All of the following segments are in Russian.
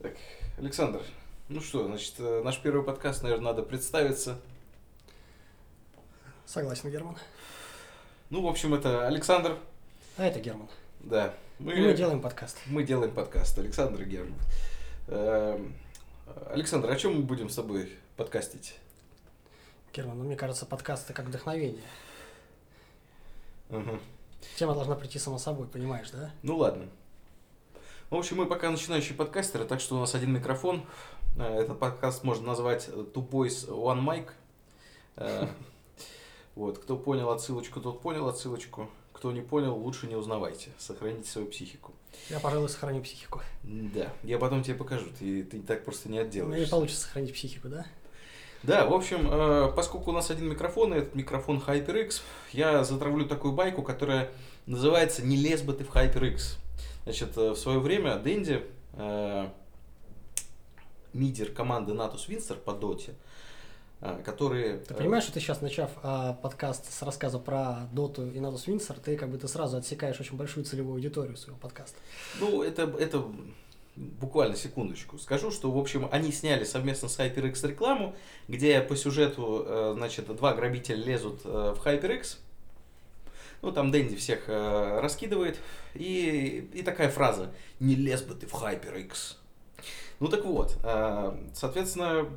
Так, Александр, ну что, значит, э, наш первый подкаст, наверное, надо представиться. Согласен, Герман. Ну, в общем, это Александр. А это Герман. Да. Мы, и мы делаем подкаст. Мы делаем подкаст. Александр и Герман. Эм, Александр, о чем мы будем с тобой подкастить? Герман, ну мне кажется, подкаст это как вдохновение. Угу. Тема должна прийти само собой, понимаешь, да? Ну ладно. В общем, мы пока начинающие подкастеры, так что у нас один микрофон. Э, этот подкаст можно назвать Two Boys One Mic. Э, вот, кто понял отсылочку, тот понял отсылочку. Кто не понял, лучше не узнавайте. Сохраните свою психику. Я, пожалуй, сохраню психику. Да, я потом тебе покажу, ты, ты так просто не отделаешься. Мне не получится сохранить психику, да? Да, в общем, э, поскольку у нас один микрофон, и этот микрофон HyperX, я затравлю такую байку, которая называется «Не лез бы ты в HyperX». Значит, э, в свое время Дэнди, э, мидер команды Natus Winster по доте, э, которые... Ты понимаешь, что ты сейчас, начав э, подкаст с рассказа про доту и Natus Winster, ты как бы ты сразу отсекаешь очень большую целевую аудиторию своего подкаста. Ну, это, это буквально секундочку. Скажу, что, в общем, они сняли совместно с HyperX рекламу, где по сюжету, э, значит, два грабителя лезут э, в HyperX, ну, там Дэнди всех э, раскидывает. И, и такая фраза «Не лез бы ты в HyperX». Ну так вот, э, соответственно,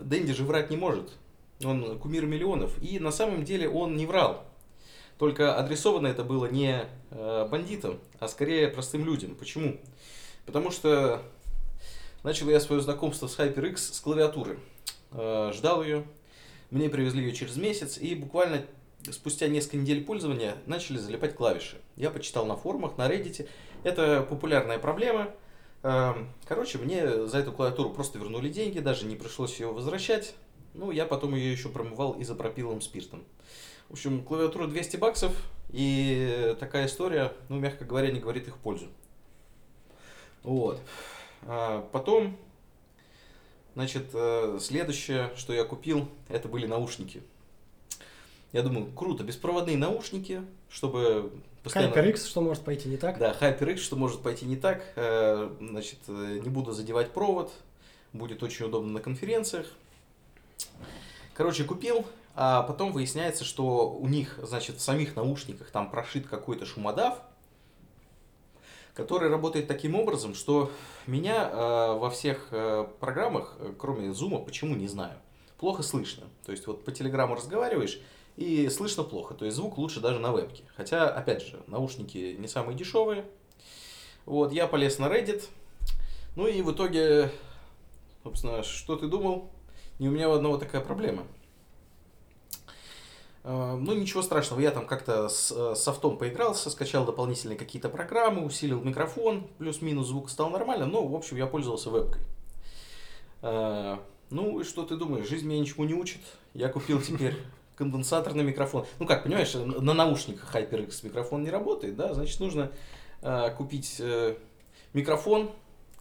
Дэнди же врать не может. Он кумир миллионов. И на самом деле он не врал. Только адресовано это было не э, бандитам, а скорее простым людям. Почему? Потому что начал я свое знакомство с HyperX с клавиатуры. Э, ждал ее. Мне привезли ее через месяц. И буквально спустя несколько недель пользования начали залипать клавиши. Я почитал на форумах, на Reddit. Это популярная проблема. Эм, короче, мне за эту клавиатуру просто вернули деньги, даже не пришлось ее возвращать. Ну, я потом ее еще промывал изопропиловым спиртом. В общем, клавиатура 200 баксов, и такая история, ну, мягко говоря, не говорит их пользу. Вот. А потом, значит, э, следующее, что я купил, это были наушники. Я думаю, круто, беспроводные наушники, чтобы постоянно... HyperX, что может пойти не так? Да, HyperX, что может пойти не так. Э, значит, э, не буду задевать провод, будет очень удобно на конференциях. Короче, купил, а потом выясняется, что у них, значит, в самих наушниках там прошит какой-то шумодав, который работает таким образом, что меня э, во всех э, программах, э, кроме Zoom, почему не знаю, плохо слышно. То есть вот по телеграмму разговариваешь, и слышно плохо, то есть звук лучше даже на вебке. Хотя, опять же, наушники не самые дешевые. Вот, я полез на Reddit, ну и в итоге, собственно, что ты думал? Не у меня у одного такая проблема. А, ну, ничего страшного, я там как-то с софтом поигрался, скачал дополнительные какие-то программы, усилил микрофон, плюс-минус звук стал нормально, но, в общем, я пользовался вебкой. А, ну, и что ты думаешь, жизнь меня ничему не учит. Я купил теперь конденсаторный микрофон. Ну как, понимаешь, на наушниках HyperX микрофон не работает, да, значит нужно э, купить э, микрофон.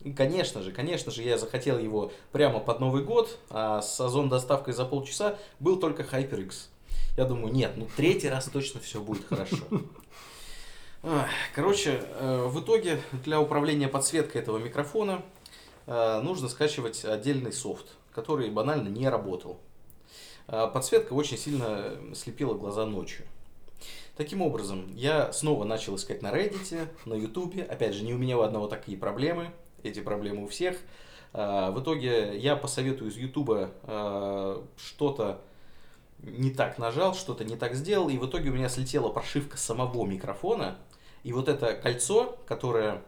И, конечно же, конечно же, я захотел его прямо под Новый год, а с озон доставкой за полчаса был только HyperX. Я думаю, нет, ну третий раз точно все будет хорошо. Короче, э, в итоге для управления подсветкой этого микрофона э, нужно скачивать отдельный софт, который банально не работал. А подсветка очень сильно слепила глаза ночью. Таким образом, я снова начал искать на Reddit, на YouTube. Опять же, не у меня у одного такие проблемы. Эти проблемы у всех. А, в итоге я по совету из YouTube а, что-то не так нажал, что-то не так сделал, и в итоге у меня слетела прошивка самого микрофона, и вот это кольцо, которое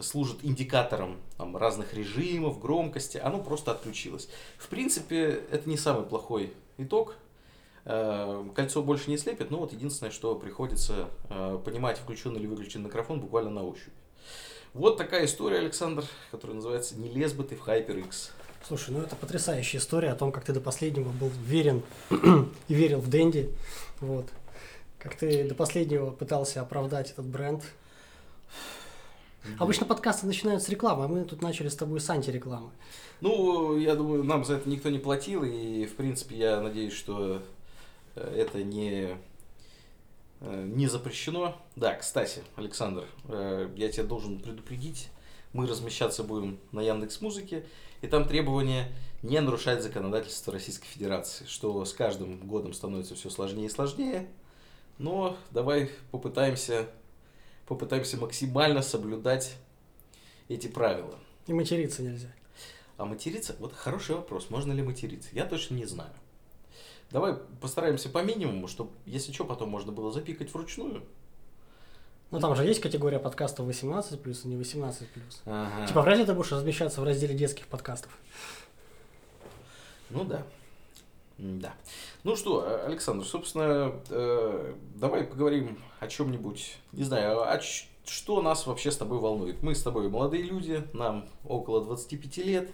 служит индикатором там, разных режимов, громкости, оно просто отключилось. В принципе, это не самый плохой итог. Э, кольцо больше не слепит, но вот единственное, что приходится э, понимать, включен или выключен микрофон буквально на ощупь. Вот такая история, Александр, которая называется «Не лез бы ты в HyperX». Слушай, ну это потрясающая история о том, как ты до последнего был верен и верил в Дэнди. Вот. Как ты до последнего пытался оправдать этот бренд, Обычно подкасты начинают с рекламы, а мы тут начали с тобой с антирекламы. Ну, я думаю, нам за это никто не платил, и, в принципе, я надеюсь, что э, это не, э, не запрещено. Да, кстати, Александр, э, я тебя должен предупредить, мы размещаться будем на Яндекс Музыке, и там требование не нарушать законодательство Российской Федерации, что с каждым годом становится все сложнее и сложнее. Но давай попытаемся, попытаемся максимально соблюдать эти правила. И материться нельзя. А материться, вот хороший вопрос, можно ли материться? Я точно не знаю. Давай постараемся по минимуму, чтобы, если что, потом можно было запикать вручную. Ну там же есть категория подкастов 18 плюс и не 18 плюс. Ага. Типа вряд ли ты будешь размещаться в разделе детских подкастов. Ну да. Да. Ну что, э, Александр, собственно, э, давай поговорим о чем-нибудь, не знаю, о ч- что нас вообще с тобой волнует. Мы с тобой молодые люди, нам около 25 лет.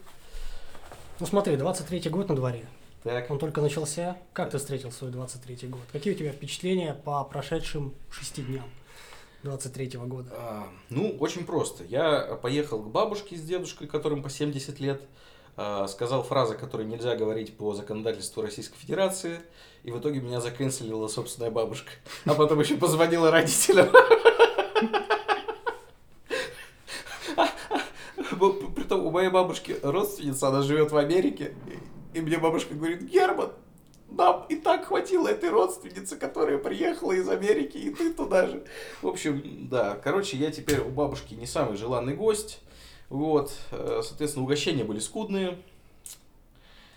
Ну смотри, 23-й год на дворе. Так, Он только начался. Как ты встретил свой 23-й год? Какие у тебя впечатления по прошедшим шести дням 23-го года? а, ну, очень просто. Я поехал к бабушке с дедушкой, которым по 70 лет, а, сказал фразы, которые нельзя говорить по законодательству Российской Федерации, и в итоге меня заканцелила собственная бабушка. А потом еще позвонила родителям. Бо- Притом у моей бабушки родственница, она живет в Америке, и мне бабушка говорит, Герман, нам и так хватило этой родственницы, которая приехала из Америки, и ты туда же. В общем, да, короче, я теперь у бабушки не самый желанный гость. Вот, э, соответственно, угощения были скудные.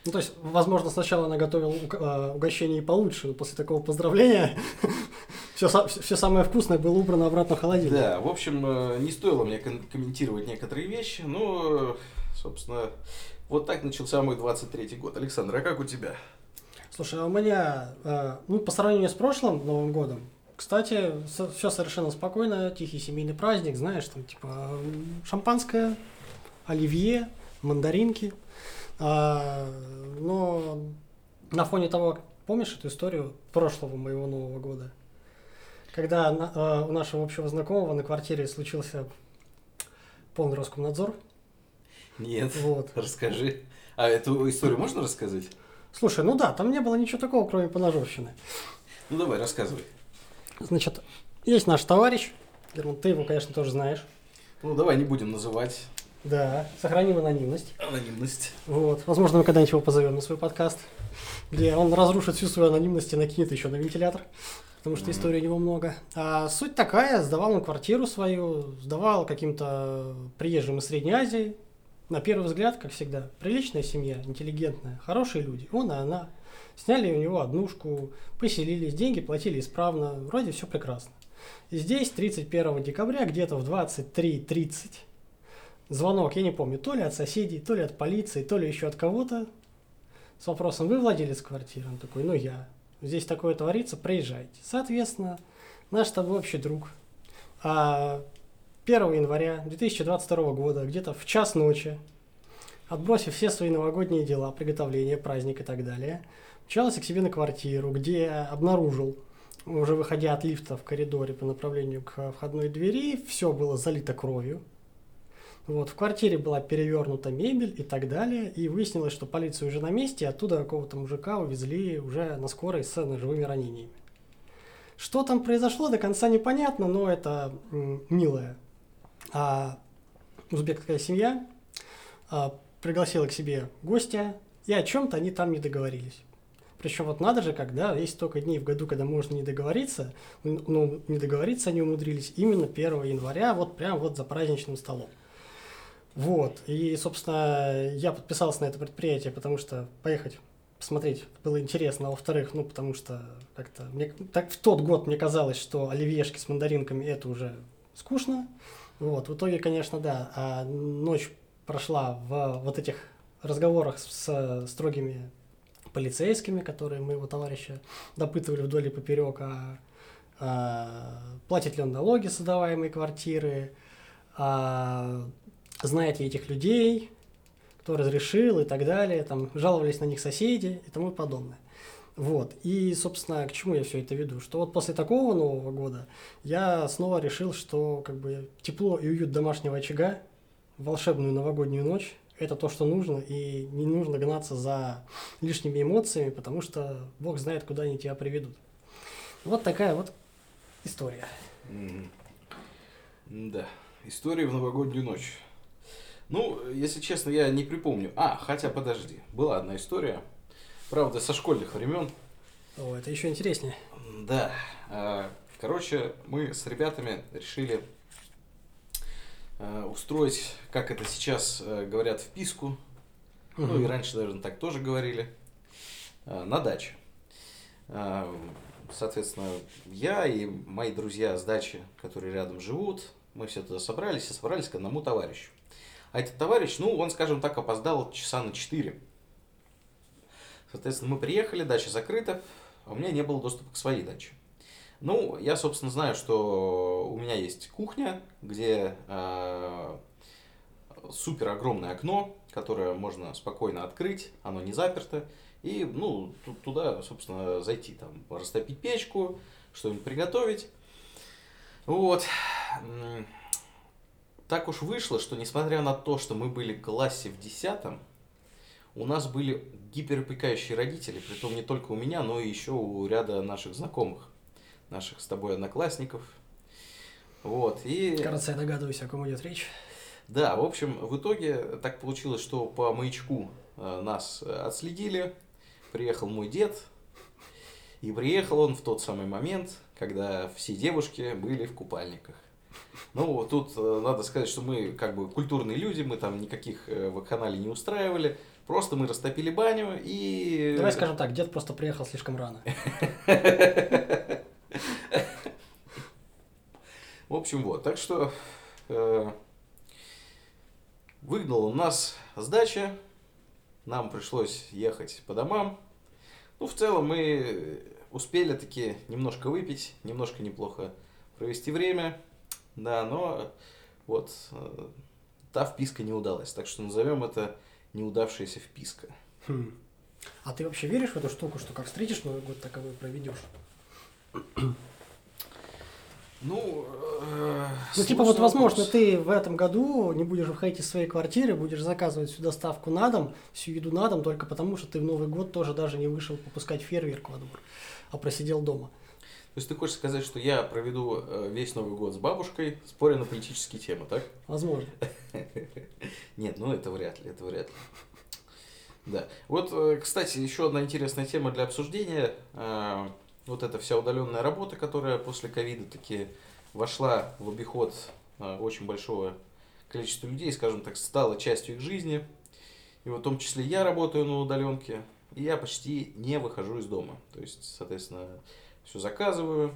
Ну, то есть, возможно, сначала она готовила э, угощение и получше, но после такого поздравления все, все самое вкусное было убрано обратно в холодильник. Да, в общем, э, не стоило мне комментировать некоторые вещи, но, э, собственно, вот так начался мой 23-й год. Александр, а как у тебя? Слушай, а у меня, ну, по сравнению с прошлым Новым годом, кстати, все совершенно спокойно, тихий семейный праздник, знаешь, там, типа, шампанское, оливье, мандаринки. А, но на фоне того, помнишь эту историю прошлого моего Нового года? Когда на- э, у нашего общего знакомого на квартире случился полный Роскомнадзор. Нет, Вот. расскажи. А эту историю можно рассказать? Слушай, ну да, там не было ничего такого, кроме поножовщины. Ну давай, рассказывай. Значит, есть наш товарищ, Герман, ты его, конечно, тоже знаешь. Ну давай не будем называть Да, сохраним анонимность. анонимность. Вот. Возможно, мы когда-нибудь его позовем на свой подкаст, где он разрушит всю свою анонимность и накинет еще на вентилятор, потому что Мгм. истории у него много. А суть такая, сдавал он квартиру свою, сдавал каким-то приезжим из Средней Азии. На первый взгляд, как всегда, приличная семья, интеллигентная, хорошие люди. Он и она. Сняли у него однушку, поселились, деньги платили исправно, вроде все прекрасно. И здесь 31 декабря, где-то в 23.30, звонок, я не помню, то ли от соседей, то ли от полиции, то ли еще от кого-то, с вопросом, вы владелец квартиры? Он такой, ну я. Здесь такое творится, приезжайте. Соответственно, наш с тобой общий друг. А 1 января 2022 года, где-то в час ночи, отбросив все свои новогодние дела, приготовление, праздник и так далее, мчался к себе на квартиру, где обнаружил, уже выходя от лифта в коридоре по направлению к входной двери, все было залито кровью. Вот, в квартире была перевернута мебель и так далее, и выяснилось, что полиция уже на месте, и оттуда какого-то мужика увезли уже на скорой с ножевыми ранениями. Что там произошло, до конца непонятно, но это милая а, узбекская семья а, пригласила к себе гостя, и о чем-то они там не договорились. Причем вот надо же, когда есть столько дней в году, когда можно не договориться, но не договориться они умудрились именно 1 января, вот прям вот за праздничным столом. Вот, и, собственно, я подписался на это предприятие, потому что поехать посмотреть было интересно, а во-вторых, ну, потому что как-то, мне, так в тот год мне казалось, что оливьешки с мандаринками это уже скучно, вот, в итоге, конечно, да, а ночь прошла в вот этих разговорах с строгими полицейскими, которые моего товарища допытывали вдоль и поперек, а, а, платит ли он налоги с сдаваемой квартиры, а, знает ли этих людей, кто разрешил и так далее, там жаловались на них соседи и тому подобное. Вот. И, собственно, к чему я все это веду? Что вот после такого Нового года я снова решил, что как бы тепло и уют домашнего очага, волшебную новогоднюю ночь, это то, что нужно, и не нужно гнаться за лишними эмоциями, потому что Бог знает, куда они тебя приведут. Вот такая вот история. М, Да. История в новогоднюю ночь. Ну, если честно, я не припомню. А, хотя подожди, была одна история. Правда, со школьных времен. О, это еще интереснее. Да. а, Короче, мы с ребятами решили устроить, как это сейчас э, говорят, вписку. Ну и раньше, наверное, так тоже говорили. а, На даче. Соответственно, я и мои друзья с дачи, которые рядом живут, мы все туда собрались и собрались к одному товарищу. А этот товарищ, ну, он, скажем так, опоздал часа на 4. Соответственно, мы приехали, дача закрыта, а у меня не было доступа к своей даче. Ну, я, собственно, знаю, что у меня есть кухня, где э, супер огромное окно, которое можно спокойно открыть, оно не заперто. И, ну, ту- туда, собственно, зайти, там, растопить печку, что-нибудь приготовить. Вот. Так уж вышло, что несмотря на то, что мы были в классе в десятом, у нас были гиперопекающие родители, притом не только у меня, но и еще у ряда наших знакомых, наших с тобой одноклассников. Вот, и... Кажется, я догадываюсь, о ком идет речь. Да, в общем, в итоге так получилось, что по маячку э, нас э, отследили. Приехал мой дед. И приехал он в тот самый момент, когда все девушки были в купальниках. Ну, тут э, надо сказать, что мы как бы культурные люди, мы там никаких вакханалий не устраивали. Просто мы растопили баню и... Давай скажем так, дед просто приехал слишком рано. В общем, вот. Так что э, выгнал он нас с. Нам пришлось ехать по домам. Ну, в целом, мы успели таки немножко выпить, немножко неплохо провести время. Да, но вот э, та вписка не удалась. Так что назовем это неудавшаяся вписка. Хм. А ты вообще веришь в эту штуку, что как встретишь Новый год, так и проведешь? Ну, э, Ну, типа, вот, возможно, вопрос. ты в этом году не будешь выходить из своей квартиры, будешь заказывать всю доставку на дом, всю еду на дом, только потому, что ты в Новый год тоже даже не вышел попускать фейерверк во двор, а просидел дома. То есть ты хочешь сказать, что я проведу э, весь Новый год с бабушкой, споря на политические темы, так? Возможно. Нет, ну это вряд ли, это вряд ли. Да. Вот, э, кстати, еще одна интересная тема для обсуждения. Вот эта вся удаленная работа, которая после ковида таки вошла в обиход э, очень большого количества людей, скажем так, стала частью их жизни. И вот в том числе я работаю на удаленке, и я почти не выхожу из дома. То есть, соответственно, все заказываю.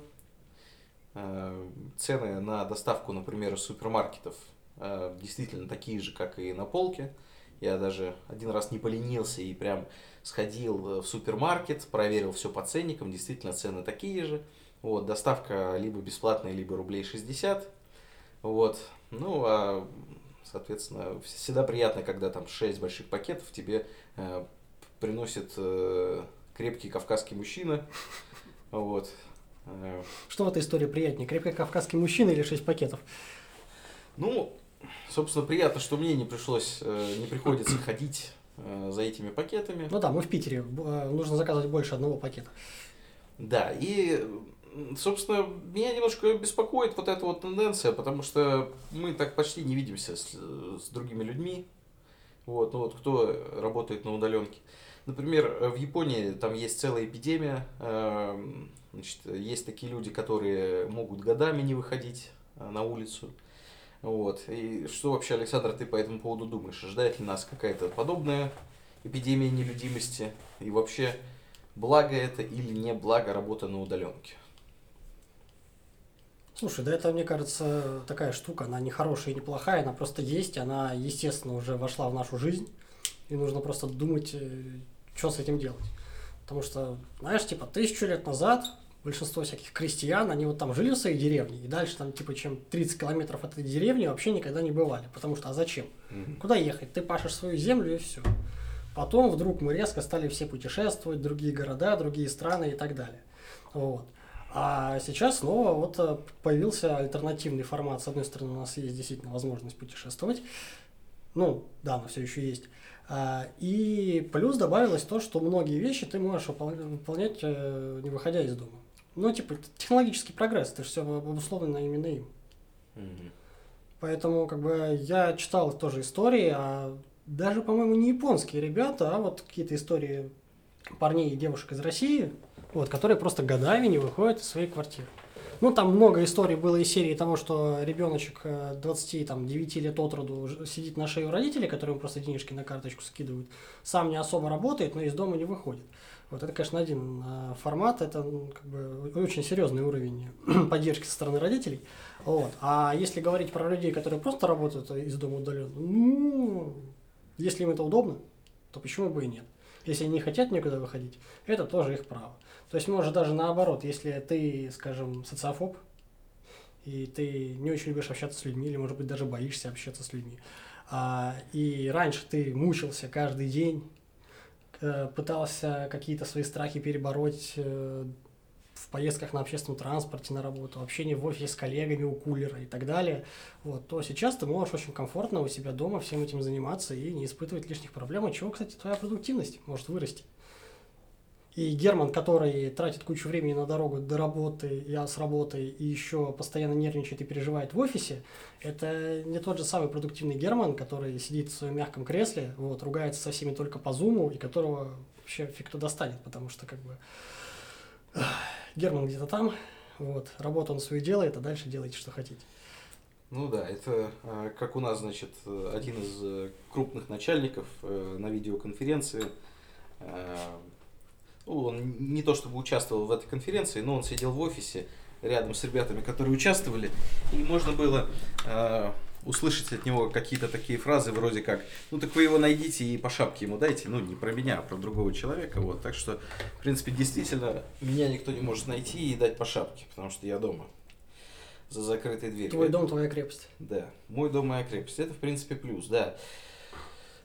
Э, Цены на доставку, например, из супермаркетов э, действительно такие же, как и на полке. Я даже один раз не поленился и прям сходил э, в супермаркет, проверил все по ценникам, действительно цены такие же. Вот, доставка либо бесплатная, либо рублей 60. Вот. Ну, а, соответственно, всегда приятно, когда там 6 больших пакетов тебе э, приносит э, крепкий кавказский мужчина. Вот. Э, Что в этой истории приятнее, крепкий кавказский мужчина или шесть пакетов? Ну, собственно, приятно, что мне не пришлось, э, не приходится ходить э, за этими пакетами. Ну да, мы в Питере, э, нужно заказывать больше одного пакета. Да, и, собственно, меня немножко беспокоит вот эта вот тенденция, потому что мы так почти не видимся с, с другими людьми. Вот, ну вот кто работает на удаленке. Например, в Японии там есть целая эпидемия. Значит, есть такие люди, которые могут годами не выходить на улицу. Вот. И что вообще, Александр, ты по этому поводу думаешь? Ожидает ли нас какая-то подобная эпидемия нелюдимости? И вообще, благо это или не благо работа на удаленке? Слушай, да это, мне кажется, такая штука, она не хорошая и не плохая, она просто есть, она, естественно, уже вошла в нашу жизнь, и нужно просто думать, что с этим делать. Потому что, знаешь, типа, тысячу лет назад большинство всяких крестьян, они вот там жили в своей деревне, и дальше там, типа, чем 30 километров от этой деревни вообще никогда не бывали. Потому что, а зачем? Куда ехать? Ты пашешь свою землю и все. Потом вдруг мы резко стали все путешествовать, другие города, другие страны и так далее. Вот. А сейчас снова вот э, появился альтернативный формат. С одной стороны, у нас есть действительно возможность путешествовать. Ну, да, но все еще есть. А, И плюс добавилось то, что многие вещи ты можешь выпол- выполнять, э, не выходя из дома. Ну, типа, технологический прогресс, это же все обусловлено именно им. Мгм. Поэтому, как бы, я читал тоже истории, а даже, по-моему, не японские ребята, а вот какие-то истории парней и девушек из России, вот, которые просто годами не выходят из своей квартиры. Ну, там много историй было из серии того, что ребеночек 29 лет от роду сидит на шее у родителей, которым просто денежки на карточку скидывают, сам не особо работает, но из дома не выходит. Вот это, конечно, один а, формат, это как бы очень серьезный уровень поддержки со стороны родителей. Вот. А если говорить про людей, которые просто работают из дома удаленно, ну, если им это удобно, то почему бы и нет? Если они не хотят никуда выходить, это тоже их право. То есть, может, даже наоборот, если ты, скажем, социофоб, и ты не очень любишь общаться с людьми, или, может быть, даже боишься общаться с людьми, а, и раньше ты мучился каждый день, э, пытался какие-то свои страхи перебороть э, в поездках на общественном транспорте на работу, общение в офисе с коллегами у кулера и так далее, вот, то сейчас ты можешь очень комфортно у себя дома всем этим заниматься и не испытывать лишних проблем, от чего, кстати, твоя продуктивность может вырасти. И Герман, который тратит кучу времени на дорогу до работы, я с работы, и еще постоянно нервничает и переживает в офисе, это не тот же самый продуктивный Герман, который сидит в своем мягком кресле, вот, ругается со всеми только по зуму, и которого вообще фиг кто достанет, потому что как бы Герман где-то там, вот, работу он свою делает, а дальше делайте, что хотите. Ну да, это а, как у нас, значит, один из э, крупных начальников э, на видеоконференции э, ну, он не то чтобы участвовал в этой конференции, но он сидел в офисе рядом с ребятами, которые участвовали, и можно было э, услышать от него какие-то такие фразы вроде как, ну так вы его найдите и по шапке ему дайте, ну не про меня, а про другого человека, вот, так что, в принципе, действительно, меня никто не может найти и дать по шапке, потому что я дома за закрытой дверью. Твой дом, твоя крепость. Да, мой дом, моя крепость, это, в принципе, плюс, да.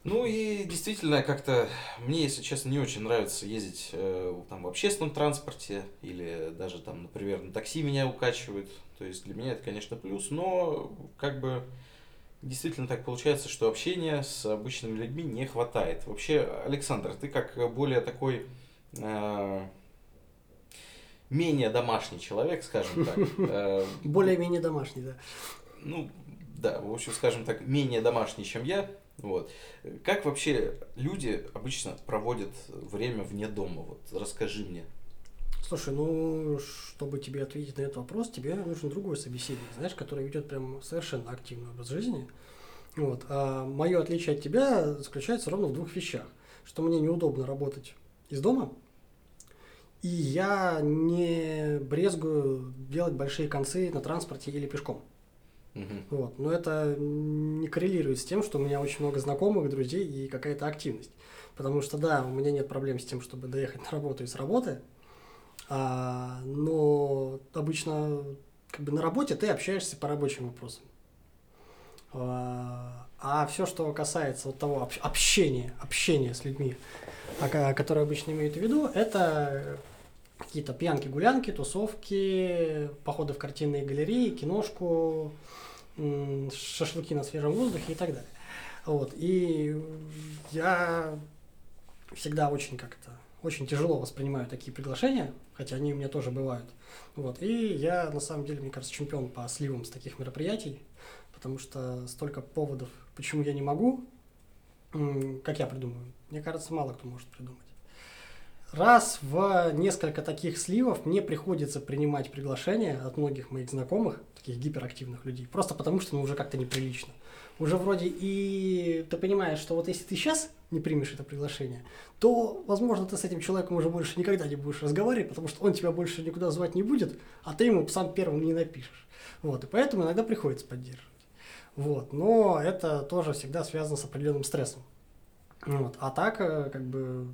Ну и действительно, как-то мне, если честно, не очень нравится ездить э, там в общественном транспорте или даже там, например, на такси меня укачивают. То есть для меня это, конечно, плюс, но как бы действительно так получается, что общения с обычными людьми не хватает. Вообще, Александр, ты как более такой э, менее домашний человек, скажем так. Э, Более-менее домашний, да. Ну, да, в общем, скажем так, менее домашний, чем я. Вот. Как вообще люди обычно проводят время вне дома? Вот расскажи мне. Слушай, ну, чтобы тебе ответить на этот вопрос, тебе нужен другой собеседник, знаешь, который ведет прям совершенно активный образ жизни. Вот. А мое отличие от тебя заключается ровно в двух вещах. Что мне неудобно работать из дома, и я не брезгую делать большие концы на транспорте или пешком. Угу. Вот. Но это не коррелирует с тем, что у меня очень много знакомых, друзей и какая-то активность. Потому что, да, у меня нет проблем с тем, чтобы доехать на работу и с работы, а, но обычно как бы на работе ты общаешься по рабочим вопросам. А, а все, что касается вот того общения, общения с людьми, которые обычно имеют в виду, это какие-то пьянки, гулянки, тусовки, походы в картинные галереи, киношку, шашлыки на свежем воздухе и так далее. Вот. И я всегда очень как-то очень тяжело воспринимаю такие приглашения, хотя они у меня тоже бывают. Вот. И я, на самом деле, мне кажется, чемпион по сливам с таких мероприятий, потому что столько поводов, почему я не могу, как я придумаю, мне кажется, мало кто может придумать раз в несколько таких сливов мне приходится принимать приглашения от многих моих знакомых, таких гиперактивных людей, просто потому что ну, уже как-то неприлично. Уже вроде и ты понимаешь, что вот если ты сейчас не примешь это приглашение, то, возможно, ты с этим человеком уже больше никогда не будешь разговаривать, потому что он тебя больше никуда звать не будет, а ты ему сам первым не напишешь. Вот, и поэтому иногда приходится поддерживать. Вот, но это тоже всегда связано с определенным стрессом. Вот, а так, э, как бы,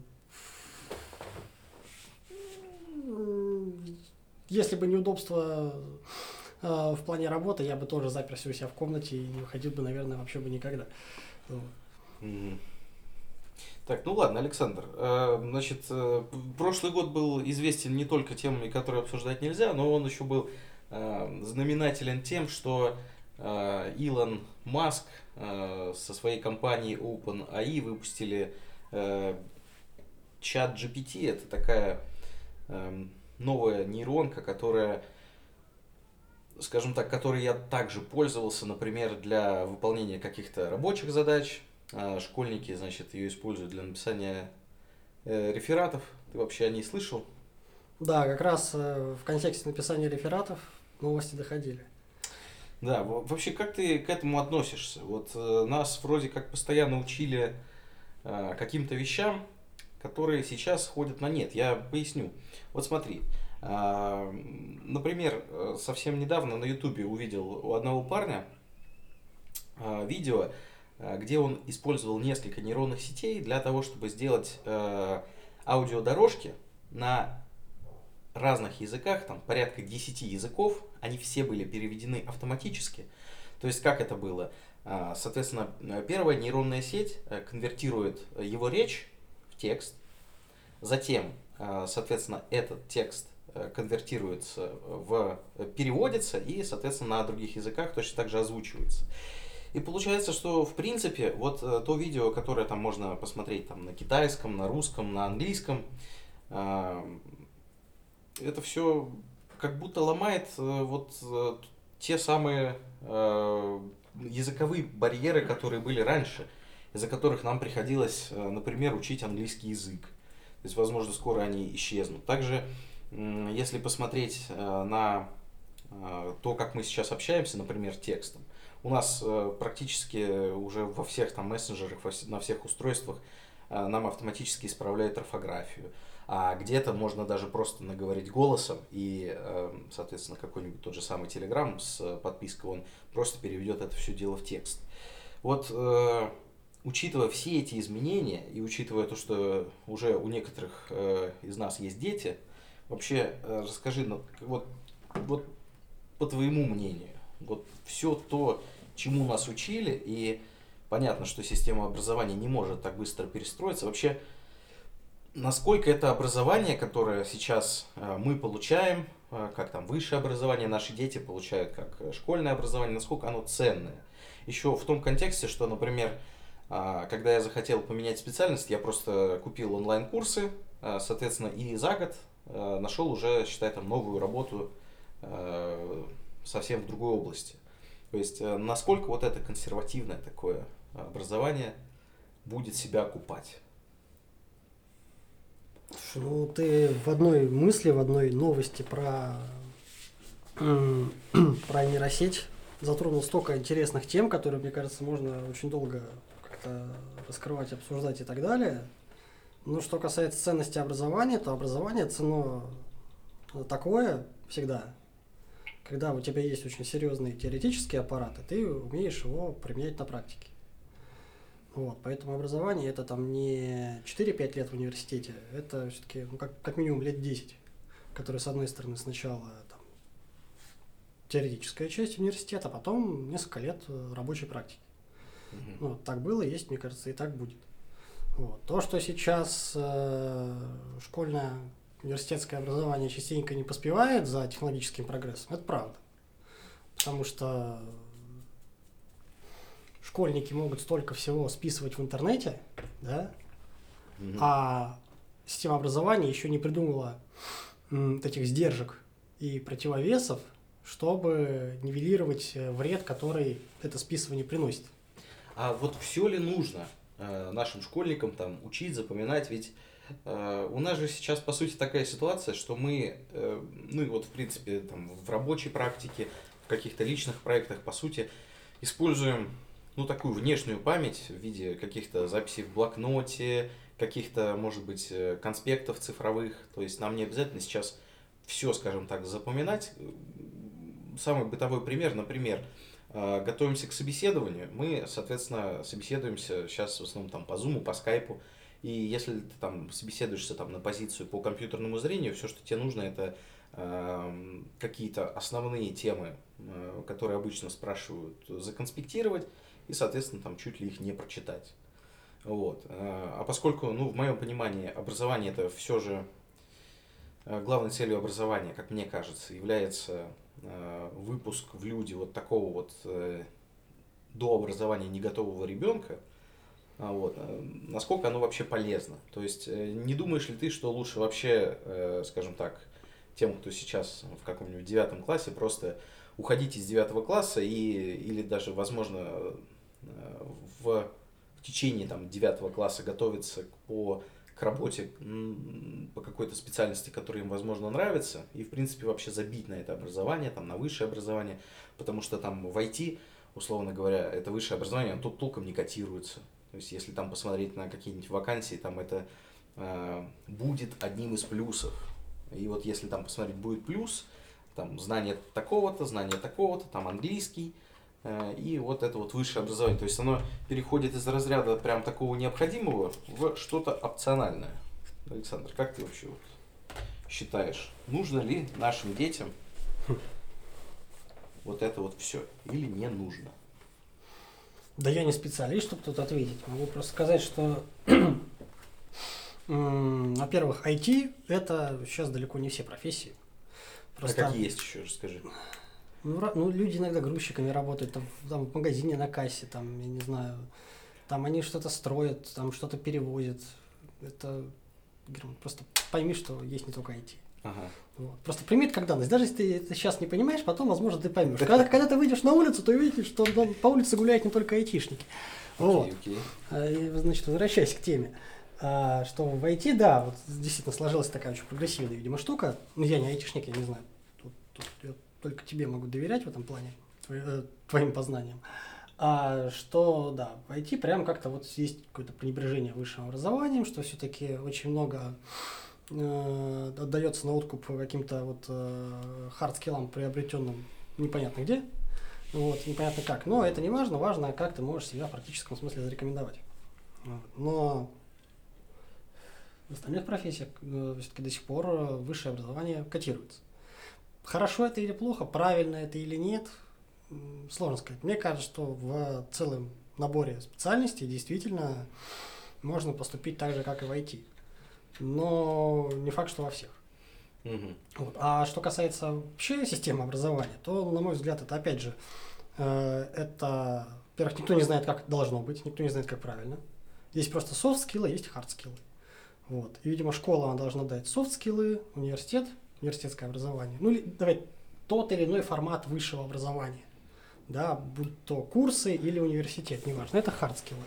если бы неудобство э, в плане работы, я бы тоже заперся у себя в комнате и не выходил бы, наверное, вообще бы никогда. Вот. Так, ну ладно, Александр. Э, значит, э, прошлый год был известен не только темами, которые обсуждать нельзя, но он еще был э, знаменателен тем, что Илон Маск со своей компанией OpenAI выпустили чат GPT. Это такая эм, новая нейронка, которая скажем так, которой я также пользовался, например, для выполнения каких-то рабочих задач. А школьники, значит, ее используют для написания э, рефератов. Ты вообще о ней слышал? Да, как раз э, в контексте написания рефератов новости доходили. Да, вообще как ты к этому относишься? Вот э, нас вроде как постоянно учили э, каким-то вещам, которые сейчас ходят на нет. Я поясню. Вот смотри, э, например, э, совсем недавно на ютубе увидел у одного парня э, видео, э, где он использовал несколько нейронных сетей для того, чтобы сделать э, аудиодорожки на разных языках, там порядка 10 языков, они все были переведены автоматически. То есть как это было? А, соответственно, первая нейронная сеть э, конвертирует его речь текст, затем, а, соответственно, этот текст э, конвертируется в переводится и, соответственно, на других языках точно так же озвучивается. И получается, что в принципе вот э, то видео, которое там можно посмотреть там на китайском, на русском, на английском, это все как будто ломает э, вот э, те самые э, языковые барьеры, которые были раньше, из-за которых нам приходилось, например, учить английский язык. То есть, возможно, скоро они исчезнут. Также, если посмотреть на то, как мы сейчас общаемся, например, текстом, у нас практически уже во всех там мессенджерах, на всех устройствах нам автоматически исправляют орфографию а где-то можно даже просто наговорить голосом, и, соответственно, какой-нибудь тот же самый Telegram с подпиской, он просто переведет это все дело в текст. Вот, э, учитывая все эти изменения, и учитывая то, что уже у некоторых э, из нас есть дети, вообще э, расскажи, ну, вот, вот по твоему мнению, вот все то, чему нас учили, и понятно, что система образования не может так быстро перестроиться, вообще насколько это образование, которое сейчас э, мы получаем, э, как там высшее образование наши дети получают, как э, школьное образование, насколько оно ценное. Еще в том контексте, что, например, когда я захотел поменять специальность, я просто купил онлайн-курсы, соответственно, и за год нашел уже, считай, там новую работу совсем в другой области. То есть, насколько вот это консервативное такое образование будет себя окупать. Ну, ты в одной мысли, в одной новости про, про нейросеть затронул столько интересных тем, которые, мне кажется, можно очень долго как-то раскрывать, обсуждать и так далее. Но что касается ценности образования, то образование ценно такое всегда, когда у тебя есть очень серьезные теоретические аппараты, ты умеешь его применять на практике. Вот, поэтому образование это там не 4-5 лет в университете, это все-таки ну, как, как минимум лет 10, которые, с одной стороны, сначала там, теоретическая часть университета, а потом несколько лет рабочей практики. Угу. Вот, так было, есть, мне кажется, и так будет. Вот. То, что сейчас э, школьное университетское образование частенько не поспевает за технологическим прогрессом, это правда. Потому что школьники могут столько всего списывать в интернете, да, угу. а система образования еще не придумала м, этих сдержек и противовесов, чтобы нивелировать э, вред, который это списывание приносит. А вот все ли нужно э, нашим школьникам там учить, запоминать? Ведь э, у нас же сейчас, по сути, такая ситуация, что мы, э, ну и вот, в принципе, там, в рабочей практике, в каких-то личных проектах, по сути, используем ну, такую внешнюю память в виде каких-то записей в блокноте, каких-то, может быть, конспектов цифровых. То есть нам не обязательно сейчас все, скажем так, запоминать. Самый бытовой пример, например, готовимся к собеседованию, мы, соответственно, собеседуемся сейчас в основном там по Zoom, по Skype, и если ты там собеседуешься там на позицию по компьютерному зрению, все, что тебе нужно, это э, какие-то основные темы, э, которые обычно спрашивают, законспектировать, и, соответственно, там чуть ли их не прочитать. Вот. А поскольку, ну, в моем понимании, образование это все же э, главной целью образования, как мне кажется, является э, выпуск в люди вот такого вот э, до образования не готового ребенка, а вот, насколько оно вообще полезно. То есть не думаешь ли ты, что лучше вообще, скажем так, тем, кто сейчас в каком-нибудь девятом классе, просто уходить из девятого класса и, или даже, возможно, э, в, в течение там, девятого класса готовиться по, к работе по какой-то специальности, которая им, возможно, нравится, и, в принципе, вообще забить на это образование, там, на высшее образование, потому что там в IT, условно говоря, это высшее образование, оно тут толком не котируется. То есть, если там посмотреть на какие-нибудь вакансии, там это э, будет одним из плюсов. И вот если там посмотреть будет плюс, там знание такого-то, знание такого-то, там английский, и вот это вот высшее образование. То есть оно переходит из разряда прям такого необходимого в что-то опциональное. Александр, как ты вообще вот считаешь, нужно ли нашим детям вот это вот все или не нужно? Да я не специалист, чтобы тут ответить. Могу просто сказать, что, во-первых, IT – это сейчас далеко не все профессии. Просто, а какие есть еще, расскажи. Ну, ну, люди иногда грузчиками работают, там, там в магазине на кассе, там, я не знаю, там они что-то строят, там что-то перевозят. Это просто пойми, что есть не только IT. Ага. Вот. Просто прими данность. Даже если ты это сейчас не понимаешь, потом, возможно, ты поймешь. Когда, когда ты выйдешь на улицу, то увидишь, что по улице гуляют не только айтишники. Вот. Okay, okay. А, значит, возвращаясь к теме. А, что в IT, да, вот действительно сложилась такая очень прогрессивная, видимо, штука. Ну, я не айтишник, я не знаю. Тут, тут я только тебе могу доверять в этом плане, э, твоим познаниям. А, что, да, в прям как-то вот есть какое-то пренебрежение высшим образованием, что все-таки очень много э, отдается на откуп каким-то вот э, хардскиллам, приобретенным непонятно где, вот, непонятно как. Но это не важно, важно, как ты можешь себя в практическом смысле зарекомендовать. Но в остальных профессиях э, все-таки до сих пор э, высшее образование котируется. Хорошо это или плохо, правильно это или нет, сложно сказать. Мне кажется, что в целом наборе специальностей действительно можно поступить так же, как и в IT но не факт, что во всех. Угу. Вот. А что касается вообще системы образования, то, на мой взгляд, это опять же, э, это, во-первых, никто не знает, как должно быть, никто не знает, как правильно. Есть просто софт-скиллы, есть хард-скиллы. Вот. И, видимо, школа она должна дать софт-скиллы, университет, университетское образование. Ну, или, давай, тот или иной формат высшего образования. Да, будь то курсы или университет, неважно, это хард-скиллы.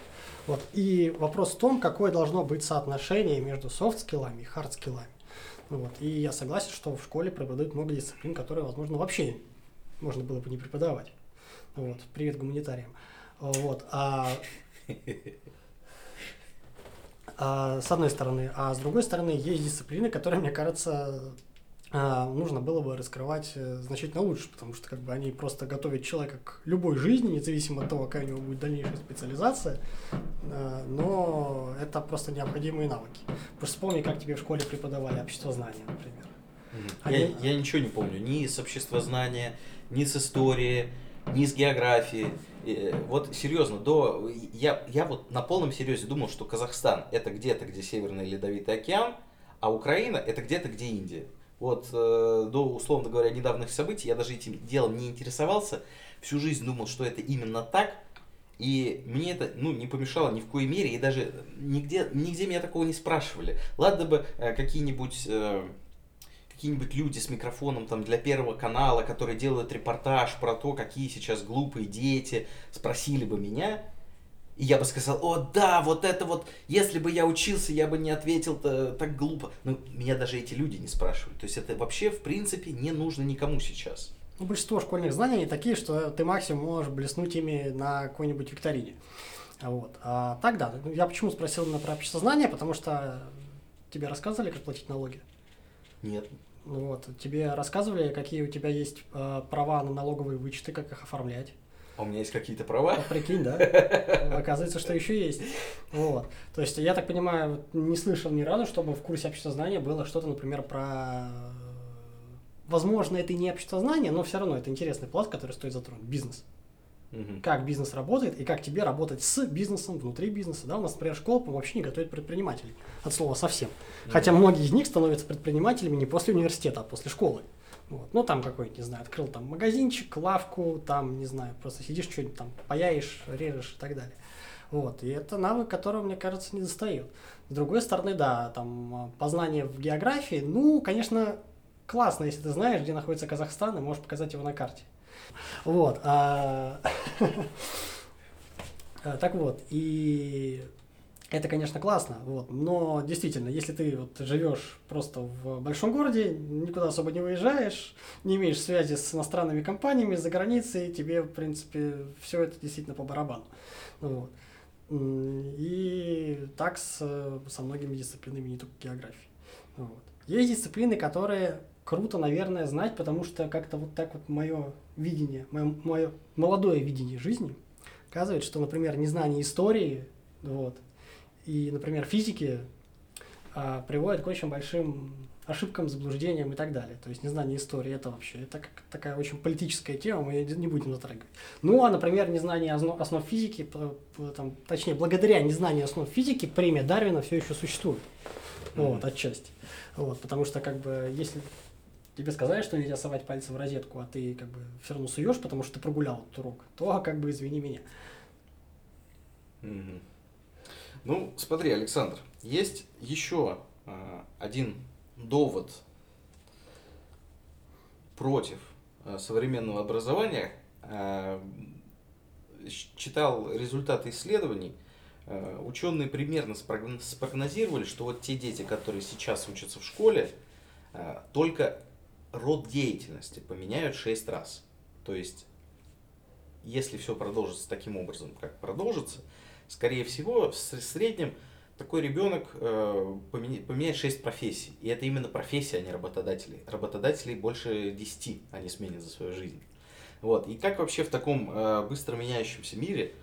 Вот. И вопрос в том, какое должно быть соотношение между софт-скиллами и хард-скиллами. Вот. И я согласен, что в школе преподают много дисциплин, которые, возможно, вообще можно было бы не преподавать. Вот. Привет гуманитариям. Вот. А, а, с одной стороны. А с другой стороны, есть дисциплины, которые, мне кажется, нужно было бы раскрывать э, значительно лучше, потому что как бы они просто готовят человека к любой жизни, независимо от того, какая у него будет дальнейшая специализация, а, но это просто необходимые навыки. Просто вспомни, как тебе в школе преподавали общество знания, например. Они... Я, я ничего не помню, ни с обществознания, ни с истории, ни с географии. Вот серьезно, до я, я вот на полном серьезе думал, что Казахстан это где-то, где Северный Ледовитый океан, а Украина это где-то, где Индия. Вот э, до, условно говоря, недавних событий я даже этим делом не интересовался. Всю жизнь думал, что это именно так. И мне это ну, не помешало ни в коей мере. И даже нигде, нигде меня такого не спрашивали. Ладно бы э, какие-нибудь... Э, какие-нибудь люди с микрофоном там для первого канала, которые делают репортаж про то, какие сейчас глупые дети, спросили бы меня, и я бы сказал, о да, вот это вот, если бы я учился, я бы не ответил так глупо. Ну, меня даже эти люди не спрашивают. То есть это вообще, в принципе, не нужно никому сейчас. Ну, большинство школьных знаний такие, что ты максимум можешь блеснуть ими на какой-нибудь викторине. Вот. А так да, ну, я почему спросил именно про общество знания, потому что тебе рассказывали, как платить налоги? Нет. Ну вот, тебе рассказывали, какие у тебя есть э, права на налоговые вычеты, как их оформлять? А у меня есть какие-то права? А, прикинь, да? Оказывается, что еще есть. Вот. То есть, я так понимаю, не слышал ни разу, чтобы в курсе обществознания было что-то, например, про... Возможно, это и не обществознание, но все равно это интересный пласт, который стоит затронуть. Бизнес. Угу. Как бизнес работает и как тебе работать с бизнесом, внутри бизнеса. Да? У нас, например, школа вообще не готовит предпринимателей. От слова совсем. Угу. Хотя многие из них становятся предпринимателями не после университета, а после школы. Вот. Ну, там какой-нибудь, не знаю, открыл там магазинчик, лавку, там, не знаю, просто сидишь, что-нибудь там паяешь, режешь и так далее. Вот. И это навык, которого, мне кажется, не достает. С другой стороны, да, там познание в географии, ну, конечно, классно, если ты знаешь, где находится Казахстан, и можешь показать его на карте. Вот. а, а, Так вот, и это, конечно, классно, вот, но действительно, если ты вот живешь просто в большом городе, никуда особо не выезжаешь, не имеешь связи с иностранными компаниями за границей, тебе, в принципе, все это действительно по барабану. Ну Вот. И так с, со многими дисциплинами, не только географией. Вот. Есть дисциплины, которые круто, наверное, знать, потому что как-то вот так вот мое видение, мое, молодое видение жизни показывает, что, например, незнание истории, вот, и, например, физики а, приводит к очень большим ошибкам, заблуждениям и так далее. То есть незнание истории это вообще это как такая очень политическая тема, мы её не будем затрагивать. Ну, а, например, незнание основ, основ физики, там, точнее, благодаря незнанию основ физики премия Дарвина все еще существует. Вот, Мгм. отчасти. Вот, потому что, как бы, если тебе сказали, что нельзя совать пальцы в розетку, а ты, как бы, все равно суешь, потому что ты прогулял этот урок, то, как бы, извини меня. Мгм. Ну, смотри, Александр, есть еще а, один довод против а, современного образования. Щ- читал результаты исследований. А, ученые примерно спрогн- спрогнозировали, что вот те дети, которые сейчас учатся в школе, а, только род деятельности поменяют 6 раз. То есть, если все продолжится таким образом, как продолжится, скорее всего, в ср- среднем такой ребенок э, поменя- поменяет 6 профессий. И это именно профессии, а не работодатели. Работодателей больше 10 они сменят за свою жизнь. Вот. И как вообще в таком э, быстро меняющемся мире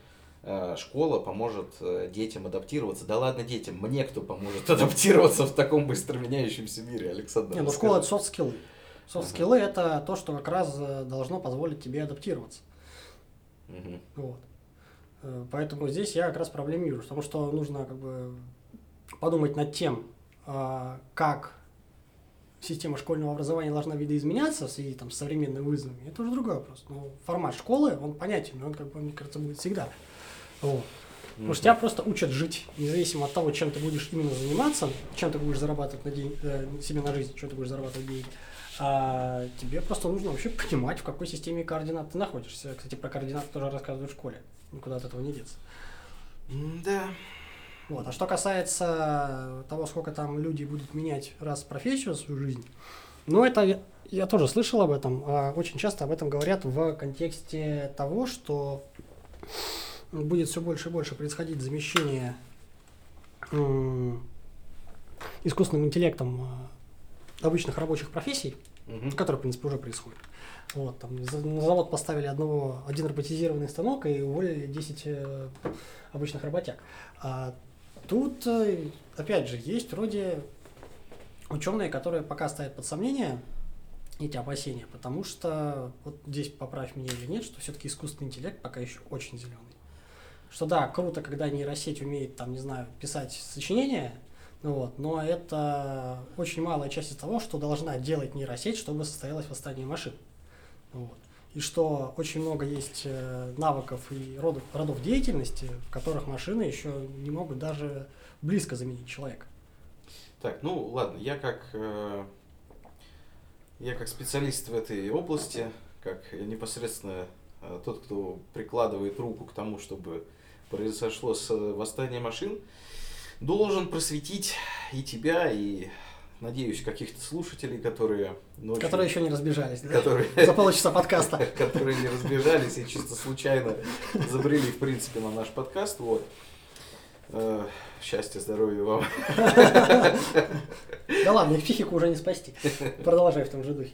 э, школа поможет детям адаптироваться? Да ладно детям, мне кто поможет адаптироваться в таком быстро меняющемся мире, Александр? Не, ну школа это софт-скиллы. Софт-скиллы это то, что как раз должно позволить тебе адаптироваться. Мгм. Вот. Э, Поэтому здесь я как раз проблем вижу, потому что нужно как бы подумать над тем, а, как система школьного образования должна видоизменяться в связи там, с современными вызовами. Это уже другой вопрос. Но формат школы, он понятен, он, как бы, мне кажется, будет всегда. Вот. Потому что тебя просто учат жить, независимо от того, чем ты будешь именно заниматься, чем ты будешь зарабатывать на день, э, себе на жизнь, чем ты будешь зарабатывать деньги. А тебе просто нужно вообще понимать, в какой системе координат ты находишься. Кстати, про координаты тоже рассказывают в школе. Никуда от этого не деться. Да. Вот. А что касается того, сколько там люди будут менять раз профессию свою жизнь, ну, это я, тоже слышал об этом. а очень часто об этом говорят в контексте того, что будет все больше и больше происходить замещение искусственным интеллектом а, обычных рабочих профессий, Мгм. который, в принципе, уже происходит. Вот, там, на завод поставили одного, один роботизированный станок и уволили 10 э, обычных работяг. А тут, э, опять же, есть вроде ученые, которые пока ставят под сомнение эти опасения, потому что, вот здесь поправь меня или нет, что все-таки искусственный интеллект пока еще очень зеленый. Что да, круто, когда нейросеть умеет, там, не знаю, писать сочинения, вот, но это очень малая часть из того, что должна делать нейросеть, чтобы состоялось восстание машин. Вот. И что очень много есть э, навыков и родов, родов деятельности, в которых машины еще не могут даже близко заменить человека. Так, ну ладно, я как э, я как специалист в этой области, как непосредственно э, тот, кто прикладывает руку к тому, чтобы произошло восстание машин, должен просветить и тебя, и, надеюсь, каких-то слушателей, которые... ночью- Которые еще не разбежались, да? которые, За полчаса подкаста. которые не разбежались и чисто случайно забрели, в принципе, на наш подкаст. Вот. Э, Счастья, здоровья вам. Да ладно, их психику уже не спасти. Продолжай в том же духе.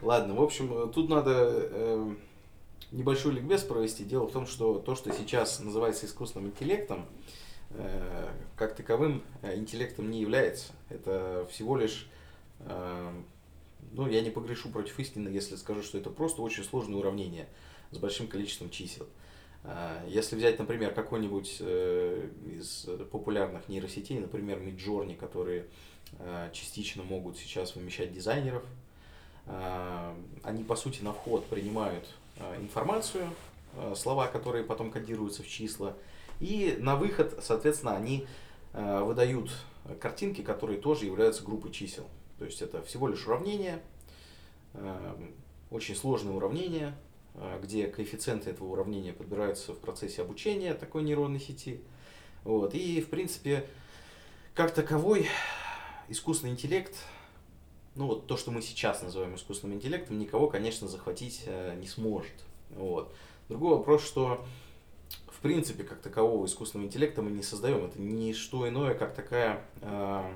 Ладно, в общем, тут надо э, небольшой ликбез провести. Дело в том, что то, что сейчас называется искусственным интеллектом, как таковым э, интеллектом не является. Это всего лишь, э, ну, я не погрешу против истины, если скажу, что это просто очень сложное уравнение с большим количеством чисел. Э, Если взять, например, какой-нибудь э, из популярных нейросетей, например, Midjourney, которые э, частично могут сейчас вымещать дизайнеров, э, они, по сути, на вход принимают э, информацию, э, слова, которые потом кодируются в числа, и на выход, соответственно, они э, выдают картинки, которые тоже являются группой чисел. То есть это всего лишь уравнение, э, очень сложное уравнение, э, где коэффициенты этого уравнения подбираются в процессе обучения такой нейронной сети. Вот. И, в принципе, как таковой искусственный интеллект, ну вот то, что мы сейчас называем искусственным интеллектом, никого, конечно, захватить не сможет. Вот. Другой вопрос, что принципе, как такового искусственного интеллекта мы не создаем. Это не что иное, как такая э,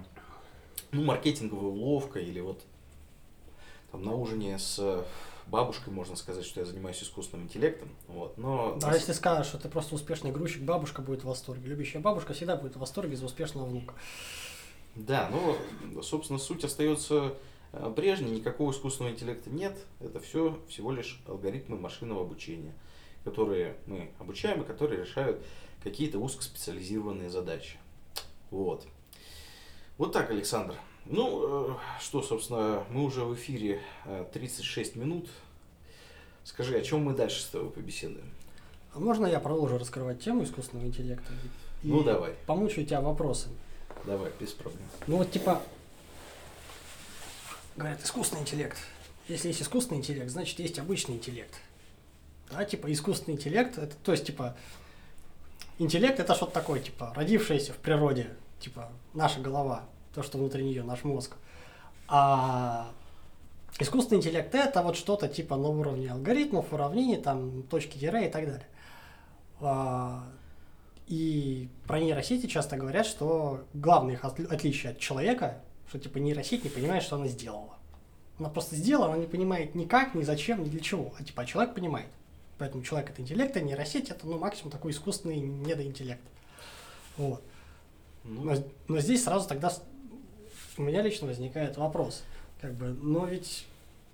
ну, маркетинговая уловка или вот там на ужине с бабушкой можно сказать, что я занимаюсь искусственным интеллектом. Вот, но... А если скажешь, что ты просто успешный грузчик, бабушка будет в восторге. Любящая бабушка всегда будет в восторге за успешного внука. Да, ну, собственно, суть остается э, прежней, никакого искусственного интеллекта нет. Это все всего лишь алгоритмы машинного обучения, которые мы обучаем и которые решают какие-то узкоспециализированные задачи. Вот. Вот так, Александр. Ну, э, что, собственно, мы уже в эфире 36 э, минут. Скажи, о чем мы дальше с тобой побеседуем? А можно я продолжу раскрывать тему искусственного интеллекта? И ну, давай. Помучаю тебя вопросами. Давай, без проблем. Ну, вот типа, говорят, искусственный интеллект. Если есть искусственный интеллект, значит, есть обычный интеллект. Да, типа, искусственный интеллект, это, то есть, типа, интеллект это что-то такое, типа, родившееся в природе, типа, наша голова, то, что внутри нее, наш мозг. А искусственный интеллект это вот что-то типа на уровне алгоритмов, уравнений, там, точки тире и так далее. А, и про нейросети часто говорят, что главное их отличие от человека, что типа нейросеть не понимает, что она сделала. Она просто сделала, она не понимает ни как, ни зачем, ни для чего. А типа а человек понимает. Поэтому человек это интеллект, а нейросеть это ну максимум такой искусственный недоинтеллект. Вот. Ну. Но, но здесь сразу тогда у меня лично возникает вопрос, как бы, но ведь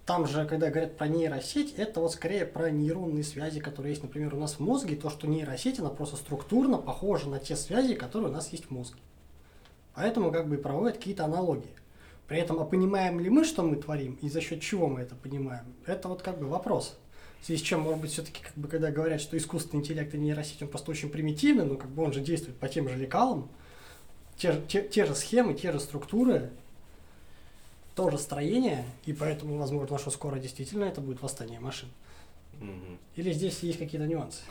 там же, когда говорят про нейросеть, это вот скорее про нейронные связи, которые есть, например, у нас в мозге, и то, что нейросеть, она просто структурно похожа на те связи, которые у нас есть в мозге. Поэтому как бы проводят какие-то аналогии. При этом, а понимаем ли мы, что мы творим, и за счет чего мы это понимаем, это вот как бы вопрос. В связи с чем, может быть, все-таки, как бы, когда говорят, что искусственный интеллект и нейросеть, он просто очень примитивный, но как бы он же действует по тем же лекалам, те, те, те же схемы, те же структуры, то же строение, и поэтому, возможно, что скоро действительно это будет восстание машин. Угу. Или здесь есть какие-то нюансы?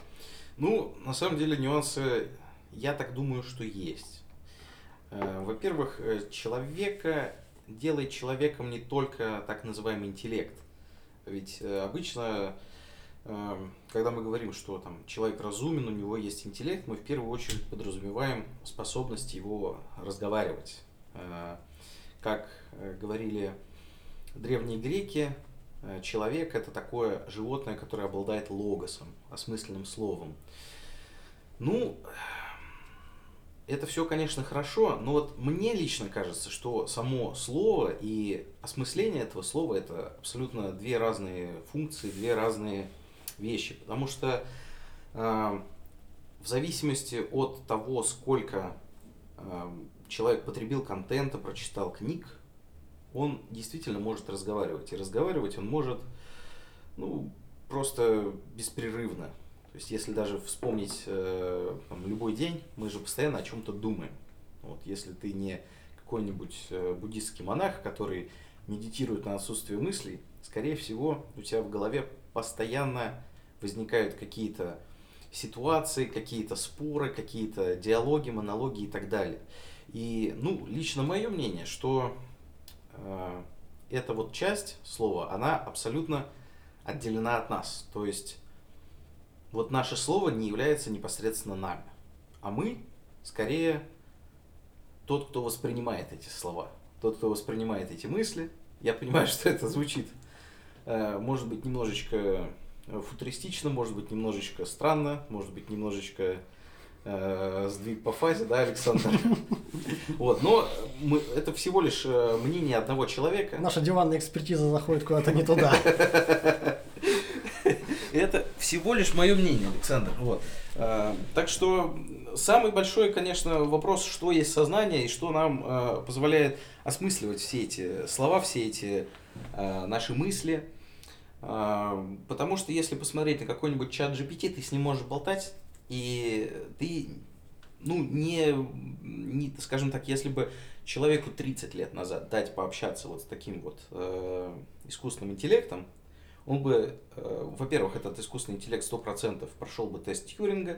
Ну, на самом деле нюансы, я так думаю, что есть. Э, во-первых, э, человека делает человеком не только так называемый интеллект. Ведь э, обычно когда мы говорим, что там человек разумен, у него есть интеллект, мы в первую очередь подразумеваем способность его разговаривать. Э, как э, говорили древние греки, э, человек это такое животное, которое обладает логосом, осмысленным словом. Ну, это все, конечно, хорошо, но вот мне лично кажется, что само слово и осмысление этого слова это абсолютно две разные функции, две разные вещи, потому что э, в зависимости от того, сколько э, человек потребил контента, прочитал книг, он действительно может разговаривать. И разговаривать он может ну, просто беспрерывно. То есть, если даже вспомнить э, там, любой день, мы же постоянно о чем-то думаем. Вот, если ты не какой-нибудь э, буддийский монах, который медитирует на отсутствие мыслей, скорее всего, у тебя в голове постоянно возникают какие-то ситуации, какие-то споры, какие-то диалоги, монологи и так далее. И, ну, лично мое мнение, что э, эта вот часть слова, она абсолютно отделена от нас. То есть, вот наше слово не является непосредственно нами, а мы скорее тот, кто воспринимает эти слова, тот, кто воспринимает эти мысли. Я понимаю, что это звучит, э, может быть, немножечко футуристично, может быть немножечко странно, может быть немножечко э, сдвиг по фазе, да, Александр? Вот, но мы, это всего лишь э, мнение одного человека. Наша диванная экспертиза заходит куда-то не туда. Это всего лишь мое мнение, Александр. Вот. Э, так что самый большой, конечно, вопрос, что есть сознание и что нам э, позволяет осмысливать все эти слова, все эти э, наши мысли. Потому что если посмотреть на какой-нибудь чат GPT, ты с ним можешь болтать, и ты, ну, не, не скажем так, если бы человеку 30 лет назад дать пообщаться вот с таким вот э, искусственным интеллектом, он бы, э, во-первых, этот искусственный интеллект 100% прошел бы тест Тьюринга,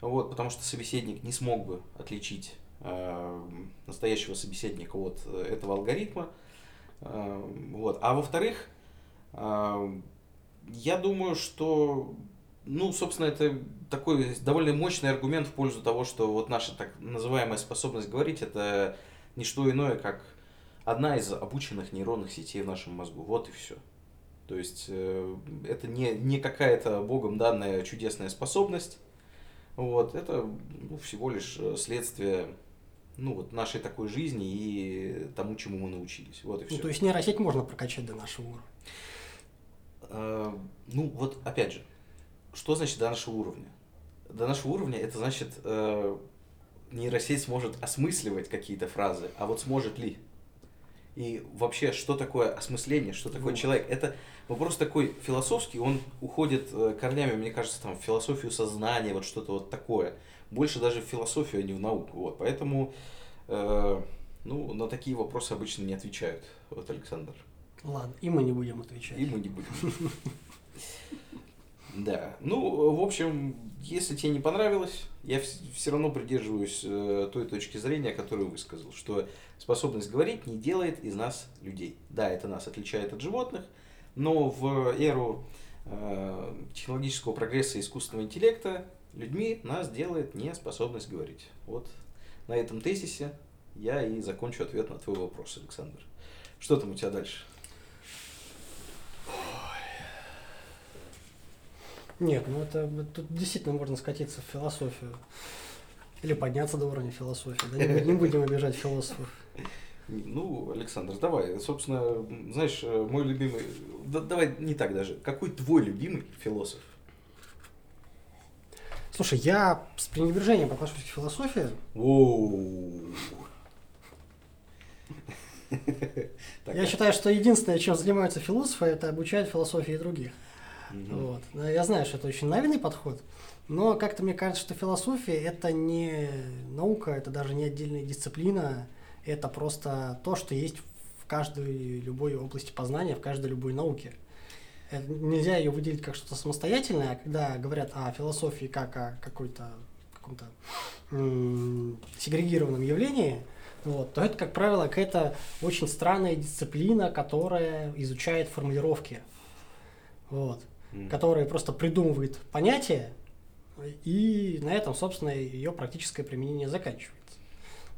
вот, потому что собеседник не смог бы отличить э, настоящего собеседника от э, этого алгоритма. Э, вот. А во-вторых, я думаю, что, ну, собственно, это такой довольно мощный аргумент в пользу того, что вот наша так называемая способность говорить, это не что иное, как одна из обученных нейронных сетей в нашем мозгу. Вот и все. То есть э, это не, не какая-то богом данная чудесная способность. Вот, это ну, всего лишь следствие ну, вот нашей такой жизни и тому, чему мы научились. Вот и все. Ну, то есть нейросеть можно прокачать до нашего уровня. Э, ну, вот опять же, что значит до нашего уровня? До нашего уровня это значит э, нейросеть сможет осмысливать какие-то фразы, а вот сможет ли? И вообще, что такое осмысление, что такое вот. человек? Это вопрос такой философский, он уходит э, корнями, мне кажется, там, в философию сознания, вот что-то вот такое. Больше даже в философию, а не в науку. Вот. Поэтому э, ну, на такие вопросы обычно не отвечают. Вот, Александр. Ладно, и мы не будем отвечать. И мы не будем. Да. Ну, в общем, если тебе не понравилось, я все равно придерживаюсь э, той точки зрения, которую высказал, что способность говорить не делает из нас людей. Да, это нас отличает от животных, но в эру э, технологического прогресса и искусственного интеллекта людьми нас делает неспособность говорить. Вот на этом тезисе я и закончу ответ на твой вопрос, Александр. Что там у тебя дальше? Нет, ну это тут действительно можно скатиться в философию. Или подняться до уровня философии. Да не, не будем обижать философов. Ну, Александр, давай, собственно, знаешь, э, мой любимый, да, давай не так даже, какой твой любимый философ? Слушай, я с пренебрежением отношусь к философии. Я считаю, что единственное, чем занимаются философы, это обучать философии других. Угу. Вот. Я знаю, что это очень наивный подход, но как-то мне кажется, что философия это не наука, это даже не отдельная дисциплина, это просто то, что есть в каждой любой области познания, в каждой любой науке. Это, нельзя ее выделить как что-то самостоятельное, а когда говорят о философии как о какой-то каком-то м- сегрегированном явлении, вот, то это, как правило, какая-то очень странная дисциплина, которая изучает формулировки. Вот mm. которая просто придумывает понятие, и на этом, собственно, ее практическое применение заканчивается.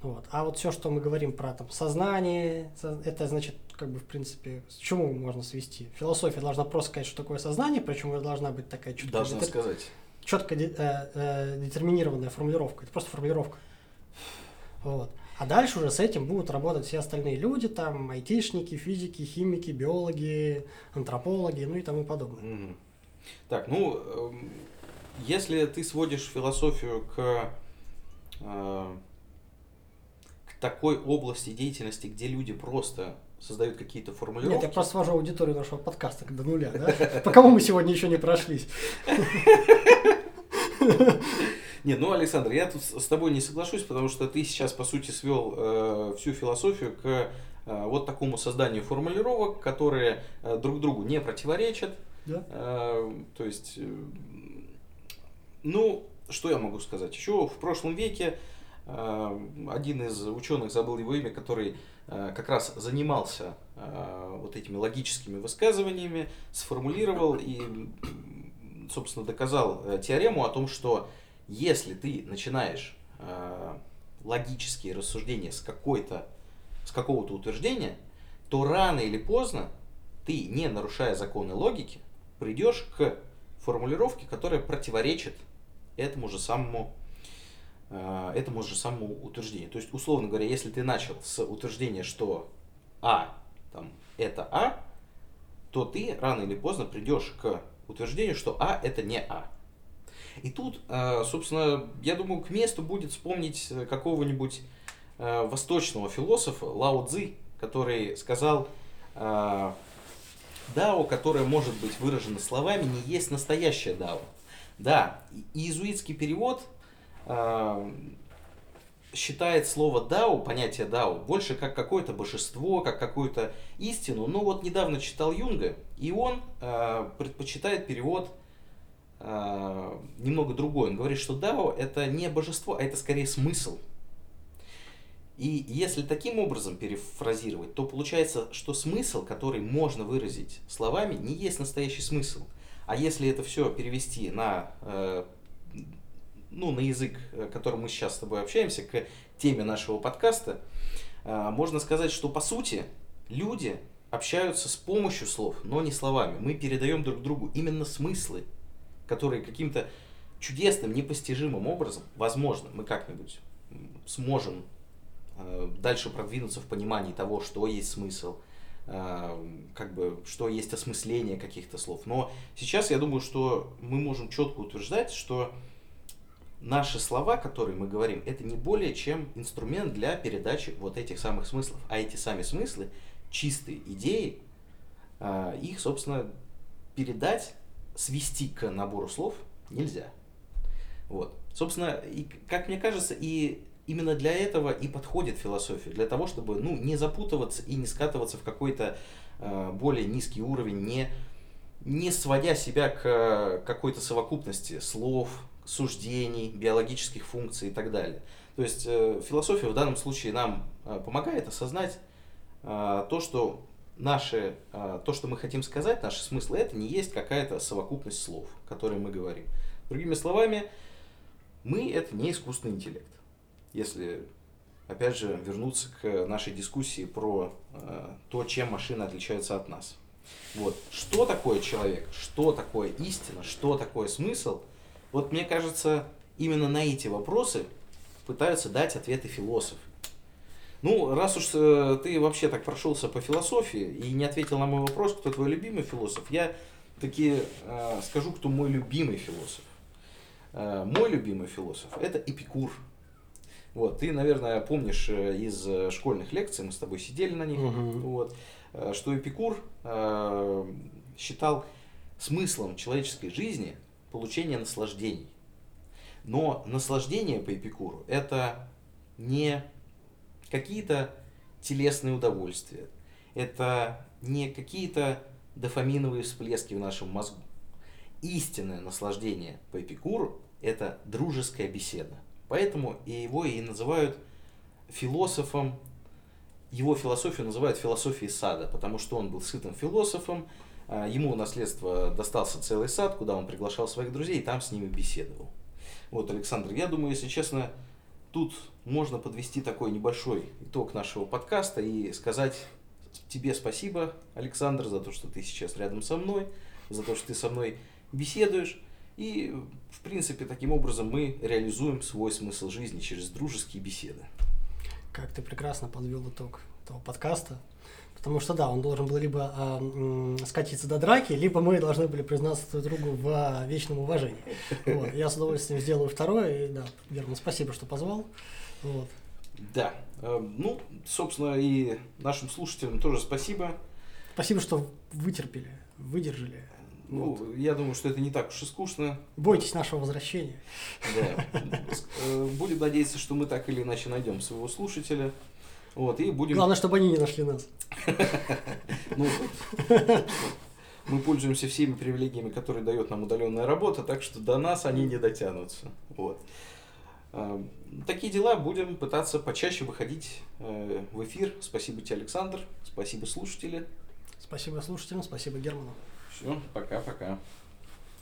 Вот. А вот все, что мы говорим про там, сознание, это значит, как бы, в принципе, с чему можно свести? Философия должна просто сказать, что такое сознание, причем должна быть такая четкая, должна детер... сказать. четко э, э, детерминированная формулировка. Это просто формулировка. Вот. А дальше уже с этим будут работать все остальные люди, там, айтишники, физики, химики, биологи, антропологи, ну и тому подобное. Mm-hmm. Так, ну, эм, если ты сводишь философию к, э, к такой области деятельности, где люди просто создают какие-то формулировки. Нет, я просто свожу аудиторию нашего подкаста до нуля, да? По кому мы сегодня еще не прошлись? Нет, ну, Александр, я тут с тобой не соглашусь, потому что ты сейчас, по сути, свел э, всю философию к э, вот такому созданию формулировок, которые э, друг другу не противоречат. Да. Э, то есть, э, ну, что я могу сказать? Еще в прошлом веке э, один из ученых, забыл его имя, который э, как раз занимался э, вот этими логическими высказываниями, сформулировал и, собственно, доказал теорему о том, что если ты начинаешь э, логические рассуждения с какой-то с какого-то утверждения, то рано или поздно ты, не нарушая законы логики, придешь к формулировке, которая противоречит этому же самому э, этому же самому утверждению. То есть, условно говоря, если ты начал с утверждения, что А там, это А, то ты рано или поздно придешь к утверждению, что А это не А. И тут, э, собственно, я думаю, к месту будет вспомнить э, какого-нибудь э, восточного философа Лао Цзи, который сказал, дао, которое может быть выражено словами, не есть настоящее дао. Да, иезуитский перевод считает слово дао, понятие дао, больше как какое-то божество, как какую-то истину. Но вот недавно читал Юнга, и он предпочитает перевод немного другой. Он говорит, что дао это не божество, а это скорее смысл. И если таким образом перефразировать, то получается, что смысл, который можно выразить словами, не есть настоящий смысл. А если это все перевести на э, ну, на язык, э, которым мы сейчас с тобой общаемся, к теме нашего подкаста, э, можно сказать, что по сути люди общаются с помощью слов, но не словами. Мы передаем друг другу именно смыслы, которые каким-то чудесным, непостижимым образом, возможно, мы как-нибудь сможем э, дальше продвинуться в понимании того, что есть смысл, как бы, что есть осмысление каких-то слов. Но сейчас я думаю, что мы можем четко утверждать, что наши слова, которые мы говорим, это не более чем инструмент для передачи вот этих самых смыслов. А эти сами смыслы, чистые идеи, а, их, собственно, передать, свести к набору слов нельзя. Вот. Собственно, и, как мне кажется, и именно для этого и подходит философия, для того, чтобы ну, не запутываться и не скатываться в какой-то э, более низкий уровень, не, не сводя себя к какой-то совокупности слов, суждений, биологических функций и так далее. То есть э, философия в данном случае нам э, помогает осознать э, то, что наши, э, то, что мы хотим сказать, наши смыслы, это не есть какая-то совокупность слов, которые мы говорим. Другими словами, мы это не искусственный интеллект. Если, опять же, вернуться к нашей дискуссии про э, то, чем машины отличаются от нас. Вот. Что такое человек? Что такое истина? Что такое смысл? Вот мне кажется, именно на эти вопросы пытаются дать ответы философы. Ну, раз уж э, ты вообще так прошелся по философии и не ответил на мой вопрос, кто твой любимый философ, я таки э, скажу, кто мой любимый философ. Э, мой любимый философ – это Эпикур. Вот, ты, наверное, помнишь э, из э, школьных лекций, мы с тобой сидели на них, угу. вот, что Эпикур э, считал смыслом человеческой жизни – получения наслаждений. Но наслаждение по Эпикуру это не какие-то телесные удовольствия, это не какие-то дофаминовые всплески в нашем мозгу. Истинное наслаждение по Эпикуру – это дружеская беседа. Поэтому и его и называют философом, его философию называют философией сада, потому что он был сытым философом, а, ему наследство достался целый сад, куда он приглашал своих друзей и там с ними беседовал. Вот, Александр, я думаю, если честно, тут можно подвести такой небольшой итог нашего подкаста и сказать тебе спасибо, Александр, за то, что ты сейчас рядом со мной, за то, что ты со мной беседуешь. И, в принципе, таким образом мы реализуем свой смысл жизни через дружеские беседы. Как ты прекрасно подвел итог этого подкаста. Потому что да, он должен был либо э, скатиться до драки, либо мы должны были признаться друг другу в э, вечном уважении. Вот. Я с удовольствием сделаю второе. И да, Герман, спасибо, что позвал. Вот. Да. Э, ну, собственно, и нашим слушателям тоже спасибо. Спасибо, что вытерпели, выдержали. Ну, вот. я думаю, что это не так уж и скучно. Бойтесь нашего возвращения. Да. Э, будем надеяться, что мы так или иначе найдем своего слушателя. Вот, и будем... Главное, чтобы они не нашли нас. Ну, мы пользуемся всеми привилегиями, которые дает нам удаленная работа, так что до нас они не дотянутся. Вот. А, такие дела будем пытаться почаще выходить э, в эфир. Спасибо тебе, Александр. Спасибо, слушатели. Спасибо слушателям, спасибо Герману. Все, пока-пока.